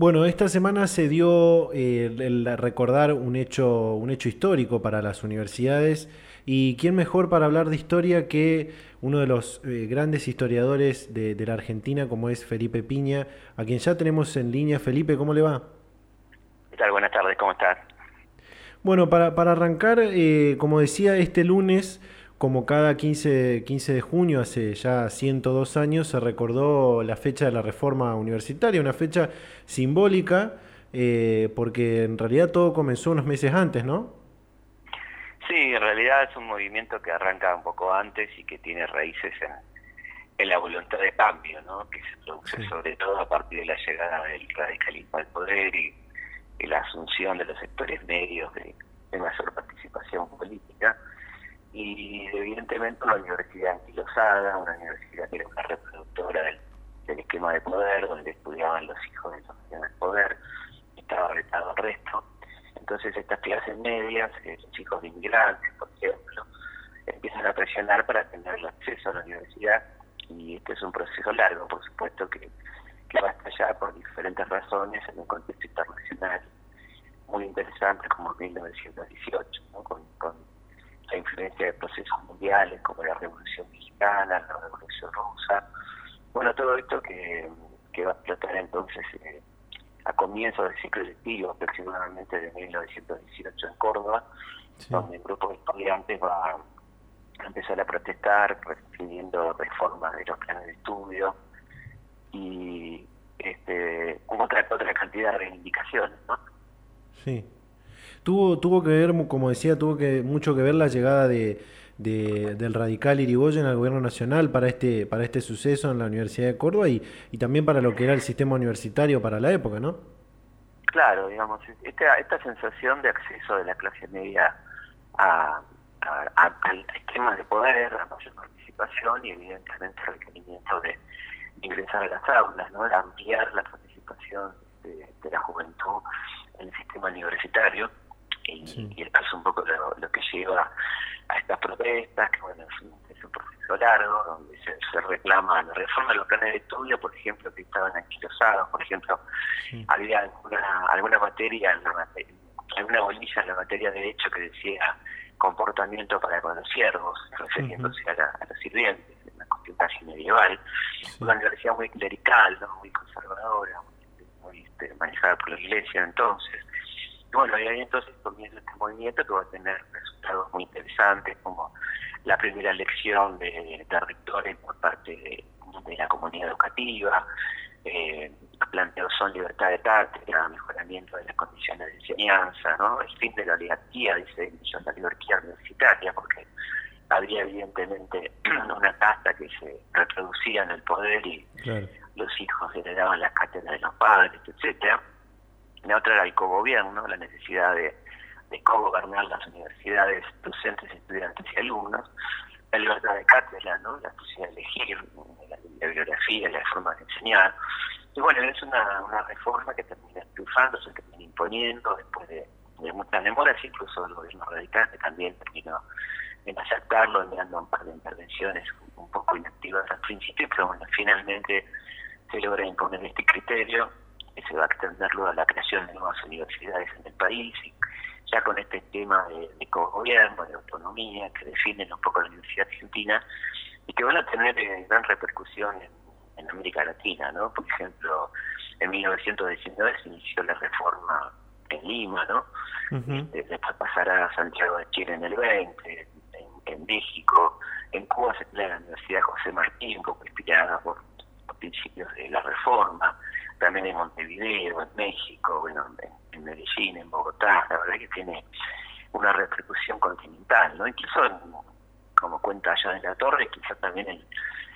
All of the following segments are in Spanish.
Bueno, esta semana se dio eh, el recordar un hecho, un hecho histórico para las universidades y quién mejor para hablar de historia que uno de los eh, grandes historiadores de, la Argentina como es Felipe Piña, a quien ya tenemos en línea. Felipe, ¿cómo le va? ¿Qué tal? Buenas tardes, ¿cómo estás? Bueno, para, para arrancar, eh, como decía, este lunes como cada 15, 15 de junio, hace ya 102 años, se recordó la fecha de la reforma universitaria, una fecha simbólica, eh, porque en realidad todo comenzó unos meses antes, ¿no? Sí, en realidad es un movimiento que arranca un poco antes y que tiene raíces en, la voluntad de cambio, ¿no? que se produce sobre todo a partir de la llegada del radicalismo al poder y, la asunción de los sectores medios de mayor participación política y evidentemente una universidad anquilosada, una universidad que era una reproductora del, esquema de poder, donde estudiaban los hijos de los del poder, estaba retado al resto. Entonces estas clases medias, eh, los hijos de inmigrantes, por ejemplo, empiezan a presionar para tener el acceso a la universidad y este es un proceso largo, por supuesto, que, que va a estallar por diferentes razones en un contexto internacional muy interesante como 1918, ¿no? La influencia de procesos mundiales como la Revolución Mexicana, la Revolución Rusa. Bueno, todo esto que, va a explotar entonces eh, a comienzos del ciclo lectivo, aproximadamente de 1918 en Córdoba, donde un grupo de estudiantes va a empezar a protestar pidiendo reformas de los planes de estudio y este, otra, otra cantidad de reivindicaciones, ¿no? Sí. Tuvo, tuvo que ver, como decía, tuvo que mucho que ver la llegada de, del radical Irigoyen al gobierno nacional para este, para este suceso en la Universidad de Córdoba y, y también para lo que era el sistema universitario para la época, ¿no? Claro, digamos, esta, esta sensación de acceso de la clase media a, al esquema de poder, a mayor participación y evidentemente el requerimiento de ingresar a las aulas, ¿no? de ampliar la participación de la juventud en el sistema universitario y, esto es un poco lo, que lleva a estas protestas, que bueno, es un, proceso largo, donde se, reclama la reforma de los planes de estudio, por ejemplo, que estaban anquilosados, por ejemplo, había alguna, alguna materia, alguna bolilla en la materia de derecho que decía comportamiento para con los siervos, refiriéndose a, los sirvientes, una cuestión casi medieval, una universidad muy clerical, ¿no? muy conservadora, muy, este, manejada por la iglesia entonces, bueno, y ahí entonces comienza este movimiento que va a tener resultados muy interesantes, como la primera elección de, rectores por parte de, la comunidad educativa, eh, planteos son libertad de cátedra, mejoramiento de las condiciones de enseñanza, ¿no? el fin de la oligarquía, dice la oligarquía universitaria, porque había evidentemente una casta que se reproducía en el poder y los hijos heredaban las cátedras de los padres, etcétera la otra era el cogobierno, la necesidad de, de cogobernar las universidades, docentes, estudiantes y alumnos, la libertad de cátedra, ¿no? la posibilidad de elegir la, bibliografía, la forma de enseñar. Y bueno, es una, una reforma que termina triunfando, se termina imponiendo después de, muchas demoras, incluso el gobierno radical que también terminó en aceptarlo, enviando un par de intervenciones un poco inactivas al principio, pero bueno, finalmente se logra imponer este criterio se va a extender luego a la creación de nuevas universidades en el país, y ya con este tema de, de gobierno de autonomía, que definen un poco la Universidad Argentina, y que van a tener eh, gran repercusión en, América Latina, ¿no? Por ejemplo, en 1919 se inició la reforma en Lima, ¿no? Este, después pasará a Santiago de Chile en el 20, en, México, en Cuba se crea la Universidad José Martín, inspirada por los principios de la reforma, también en Montevideo, en México, bueno, en, Medellín, en Bogotá, la verdad que tiene una repercusión continental, ¿no? Incluso, como cuenta allá de la Torre, quizás también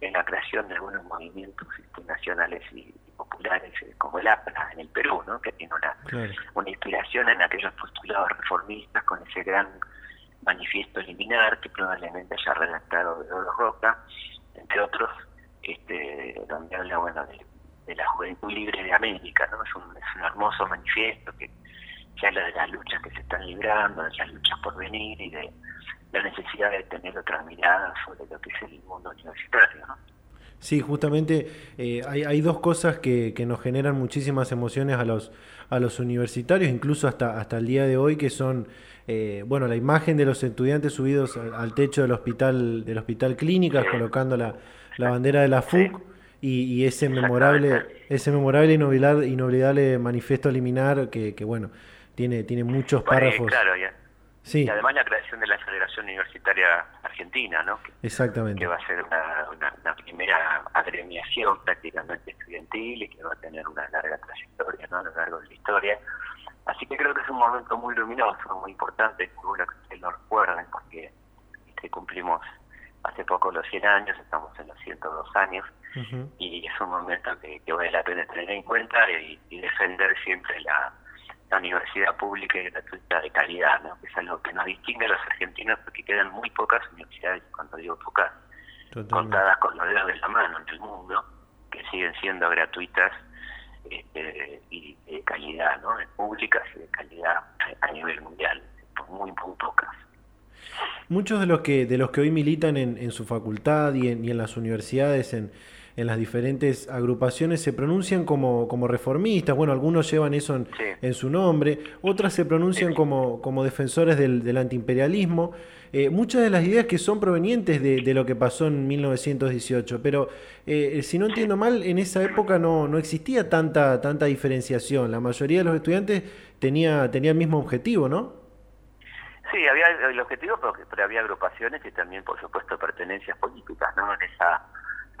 en, la creación de algunos movimientos este, nacionales y, populares, eh, como el APRA en el Perú, ¿no? Que tiene una, una inspiración en aquellos postulados reformistas con ese gran manifiesto liminar que probablemente haya redactado de Oro Roca, entre otros, este, donde habla, bueno, de de la Juventud Libre de América, ¿no? Es un, es un hermoso manifiesto que, habla de las luchas que se están librando, de las luchas por venir y de la necesidad de tener otra mirada sobre lo que es el mundo universitario, ¿no? Sí, justamente eh, hay, hay, dos cosas que, que, nos generan muchísimas emociones a los, a los universitarios, incluso hasta, hasta el día de hoy, que son, eh, bueno, la imagen de los estudiantes subidos al, techo del hospital, del hospital Clínicas, colocando la, la bandera de la FUC. Y, y, ese memorable, ese memorable inolvidable, inolvidable manifiesto liminar que, que bueno, tiene, tiene muchos párrafos. Claro, ya. Sí. Y además la creación de la Federación Universitaria Argentina, ¿no? Exactamente. Que va a ser una, una, primera agremiación prácticamente estudiantil y que va a tener una larga trayectoria ¿no? a lo largo de la historia. Así que creo que es un momento muy luminoso, muy importante, bueno que ustedes lo recuerden, porque este, cumplimos hace poco los 100 años, estamos en los 102 años, y es un momento que, que, vale la pena tener en cuenta y, y defender siempre la, la universidad pública y gratuita de calidad, ¿no? que es algo que nos distingue a los argentinos porque quedan muy pocas universidades, cuando digo pocas, contadas con los dedos de la mano en el mundo, que siguen siendo gratuitas este, y de calidad, ¿no? públicas y de calidad a nivel mundial, muy, muy pocas. Muchos de los que de los que hoy militan en, en su facultad y en, y en las universidades en en las diferentes agrupaciones se pronuncian como, como reformistas, bueno, algunos llevan eso en, su nombre, otras se pronuncian como, como defensores del, del antiimperialismo, eh, muchas de las ideas que son provenientes de, de, lo que pasó en 1918, pero eh, si no entiendo mal, en esa época no, no existía tanta, tanta diferenciación, la mayoría de los estudiantes tenía, tenía el mismo objetivo, ¿no? Sí, había el objetivo, pero, pero había agrupaciones y también, por supuesto, pertenencias políticas, ¿no? En esa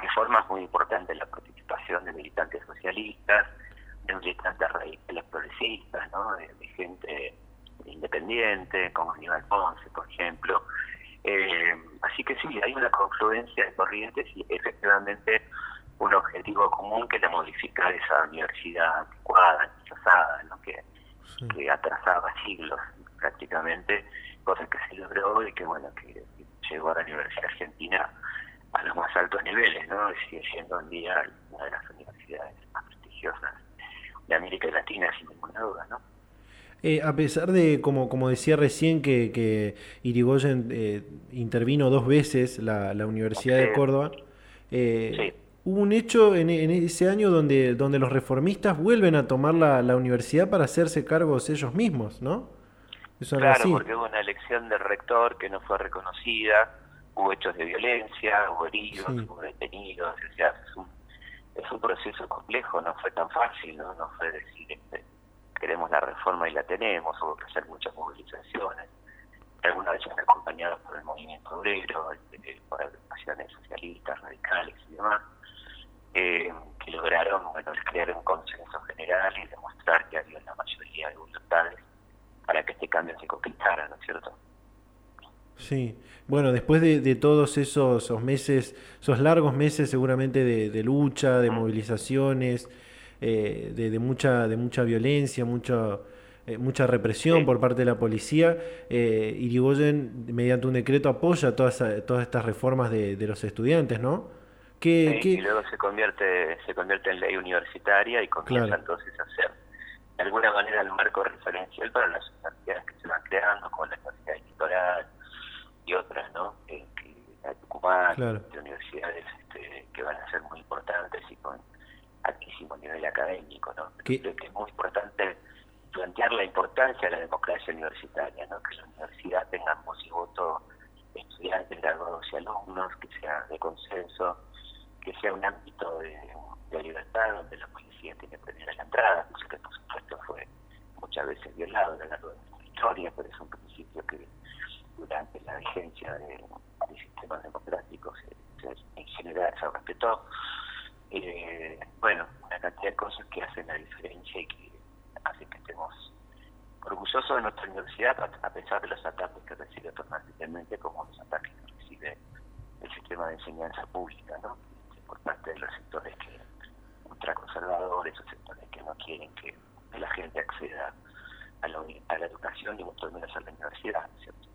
reformas muy importantes la participación de militantes socialistas, de militantes radicales progresistas, ¿no? de, gente independiente, como Aníbal Ponce, por ejemplo. Eh, así que sí, hay una confluencia de corrientes y efectivamente un objetivo común que era modificar esa universidad anticuada, ¿no? que, que atrasaba siglos prácticamente, cosa que se logró y que bueno que llegó a la Universidad Argentina a los más altos niveles, ¿no? Sigue siendo en día una de las universidades más prestigiosas de América Latina, sin ninguna duda, ¿no? Eh, a pesar de, como, como decía recién, que, que Irigoyen eh, intervino dos veces la, la Universidad de Córdoba, eh, hubo un hecho en, en, ese año donde, donde los reformistas vuelven a tomar la, la universidad para hacerse cargos ellos mismos, ¿no? Eso claro, porque hubo una elección del rector que no fue reconocida, hubo hechos de violencia, hubo heridos, hubo detenidos, o sea, es un, es un proceso complejo, no fue tan fácil, no, no fue decir, este, queremos la reforma y la tenemos, hubo que hacer muchas movilizaciones, algunas veces acompañadas por el movimiento obrero, este, por agrupaciones socialistas, radicales y demás, eh, que lograron bueno, crear un consenso general y demostrar que había una mayoría de voluntades para que este cambio se conquistara, ¿no es cierto? Sí, bueno, después de, de todos esos, esos, meses, esos largos meses seguramente de, de lucha, de movilizaciones, eh, de, de, mucha, de mucha violencia, mucha, eh, mucha represión sí. por parte de la policía, eh, Irigoyen, mediante un decreto, apoya todas, todas estas reformas de, de los estudiantes, ¿no? Que, sí, que... Y luego se convierte, se convierte en ley universitaria y comienza claro. entonces a ser de alguna manera el marco referencial para las universidades que se van creando, como la Universidad Electoral, y otras, ¿no? Eh, que la Tucumán, claro. de universidades este, que van a ser muy importantes y con altísimo nivel académico, ¿no? Creo que es muy importante plantear la importancia de la democracia universitaria, ¿no? Que la universidad tenga voz y voto estudiantes, graduados y alumnos, que sea de consenso, que sea un ámbito de, de libertad donde la policía tiene primera la entrada, cosa que por supuesto fue muchas veces violado a lo largo de nuestra historia, pero es un principio que durante la vigencia de, sistemas democráticos se, en general se respetó. Eh, bueno, una cantidad de cosas que hacen la diferencia y que hacen que estemos orgullosos de nuestra universidad a pesar de los ataques que recibe permanentemente como los ataques que recibe el sistema de enseñanza pública, ¿no? por parte de los sectores que ultraconservadores o sectores que no quieren que la gente acceda a la, a la educación y mucho menos a la universidad, ¿cierto?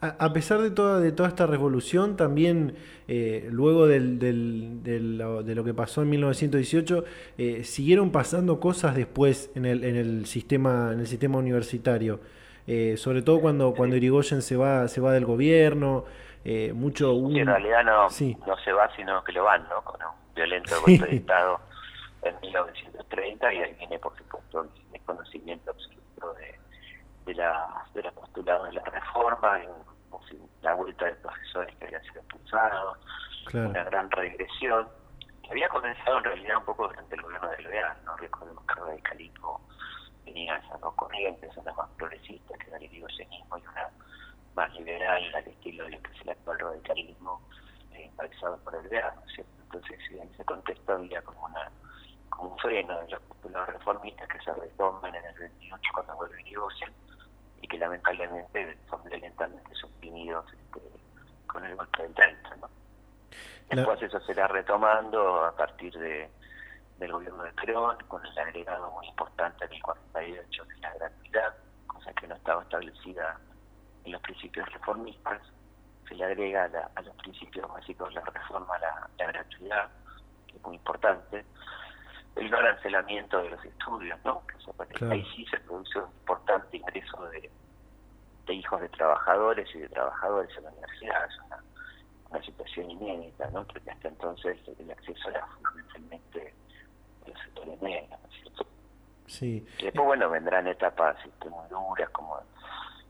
A, pesar de toda, de toda esta revolución, también eh, luego del, del, del, de lo que pasó en 1918, eh, siguieron pasando cosas después en el, en el, sistema, en el sistema universitario. Eh, sobre todo cuando, cuando Irigoyen se va, se va del gobierno, eh, mucho... Un... en realidad no, no se va, sino que lo van, ¿no? Con un violento golpe de Estado en 1930 y ahí viene, por supuesto, el desconocimiento absoluto de, de, la, de la postulado de la reforma, en, la vuelta de profesores que habían sido expulsados, una gran regresión que había comenzado en realidad un poco durante el gobierno de Leal, ¿no? Recordemos que el radicalismo tenía esas corrientes, una más progresista que era el irigoyenismo y una más liberal al estilo de lo que es el actual radicalismo eh, por el verano, ¿cierto? Entonces en ese contexto había como una como un freno de los reformistas que se retoman en el 28 cuando vuelve Irigoyen y que lamentablemente son lentamente suprimidos este, con el golpe del 30, ¿no? Después eso se irá retomando a partir de del gobierno de Perón, con el agregado muy importante en el 48 de la gratuidad, cosa que no estaba establecida en los principios reformistas. Se le agrega a, los principios básicos de la reforma la, gratuidad, que es muy importante. El no arancelamiento de los estudios, ¿no? Que ahí sí se produce un importante ingreso de, de hijos de trabajadores y de trabajadores en la universidad. Es una, una situación inédita, ¿no? Porque hasta entonces el acceso era fundamentalmente los sectores medios, ¿no es cierto? Sí. Y después, bueno, vendrán etapas este, muy duras, como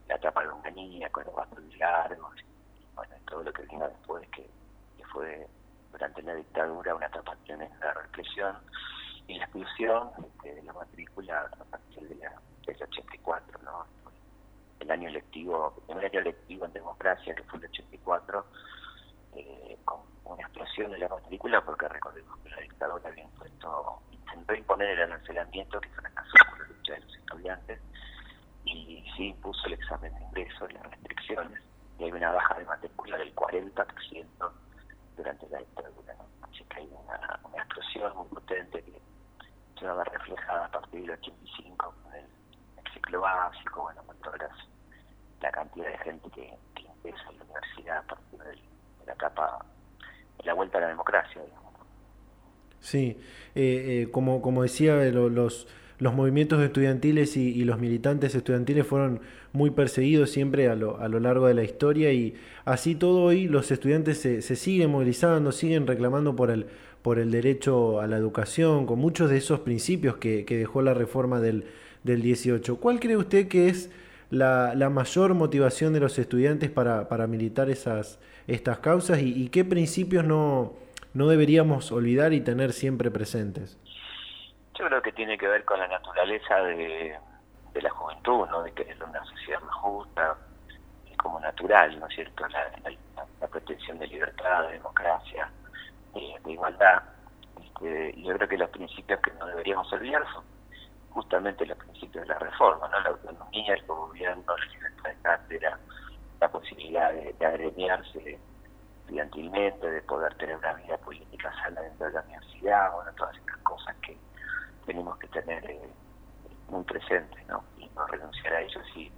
la etapa de Longanía, con los bastos largos, y, bueno, todo lo que vino después, que, fue durante la dictadura una etapa tremenda de represión y la exclusión este, de la matrícula a partir de la, del 84, ¿no? El año lectivo, el año lectivo en democracia, que fue el 84, eh, con una explosión de la matrícula, porque recordemos que la dictadura había impuesto intentó imponer el arancelamiento que fracasó por la lucha de los estudiantes y sí impuso el examen de ingreso y las restricciones y hay una baja de matrícula del 40% durante la dictadura. Así que hay una, explosión muy potente que se va a ver reflejada a partir del 85 con el, ciclo básico, bueno, con toda la cantidad de gente que, que ingresa a la universidad a partir de la etapa de la vuelta a la democracia. Digamos. Sí, eh, eh, como, como decía, eh, los, los movimientos estudiantiles y, los militantes estudiantiles fueron muy perseguidos siempre a lo, a lo largo de la historia y así todo hoy los estudiantes se, se siguen movilizando, siguen reclamando por el, por el derecho a la educación, con muchos de esos principios que, dejó la reforma del, del 18. ¿Cuál cree usted que es la, la mayor motivación de los estudiantes para, para militar esas, estas causas y qué principios no no deberíamos olvidar y tener siempre presentes? Yo creo que tiene que ver con la naturaleza de, la juventud, ¿no? de querer una sociedad más justa, es como natural, ¿no es cierto? La, la, pretensión de libertad, de democracia, de, igualdad. Este, yo creo que los principios que no deberíamos olvidar son justamente los principios de la reforma, ¿no? la autonomía, el gobierno, la libertad de cátedra, la posibilidad de, de agremiarse estudiantilmente, de poder tener una vida política sana dentro de la universidad, bueno, todas estas cosas que tenemos que tener eh, muy presentes, ¿no? Y no renunciar a ellos y,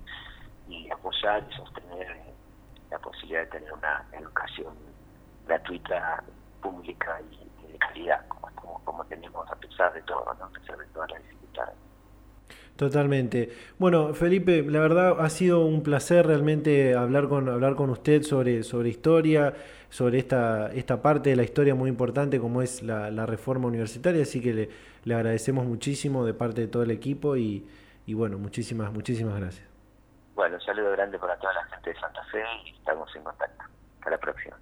y apoyar y sostener eh, la posibilidad de tener una educación gratuita, pública y, de calidad, como, como, como tenemos a pesar de todo, ¿no? A pesar de todas las dificultades. Totalmente. Bueno, Felipe, la verdad ha sido un placer realmente hablar con, hablar con usted sobre, sobre historia, sobre esta, esta parte de la historia muy importante como es la, la reforma universitaria, así que le, le, agradecemos muchísimo de parte de todo el equipo y, y bueno, muchísimas, muchísimas gracias. Bueno, un saludo grande para toda la gente de Santa Fe y estamos en contacto. Hasta la próxima.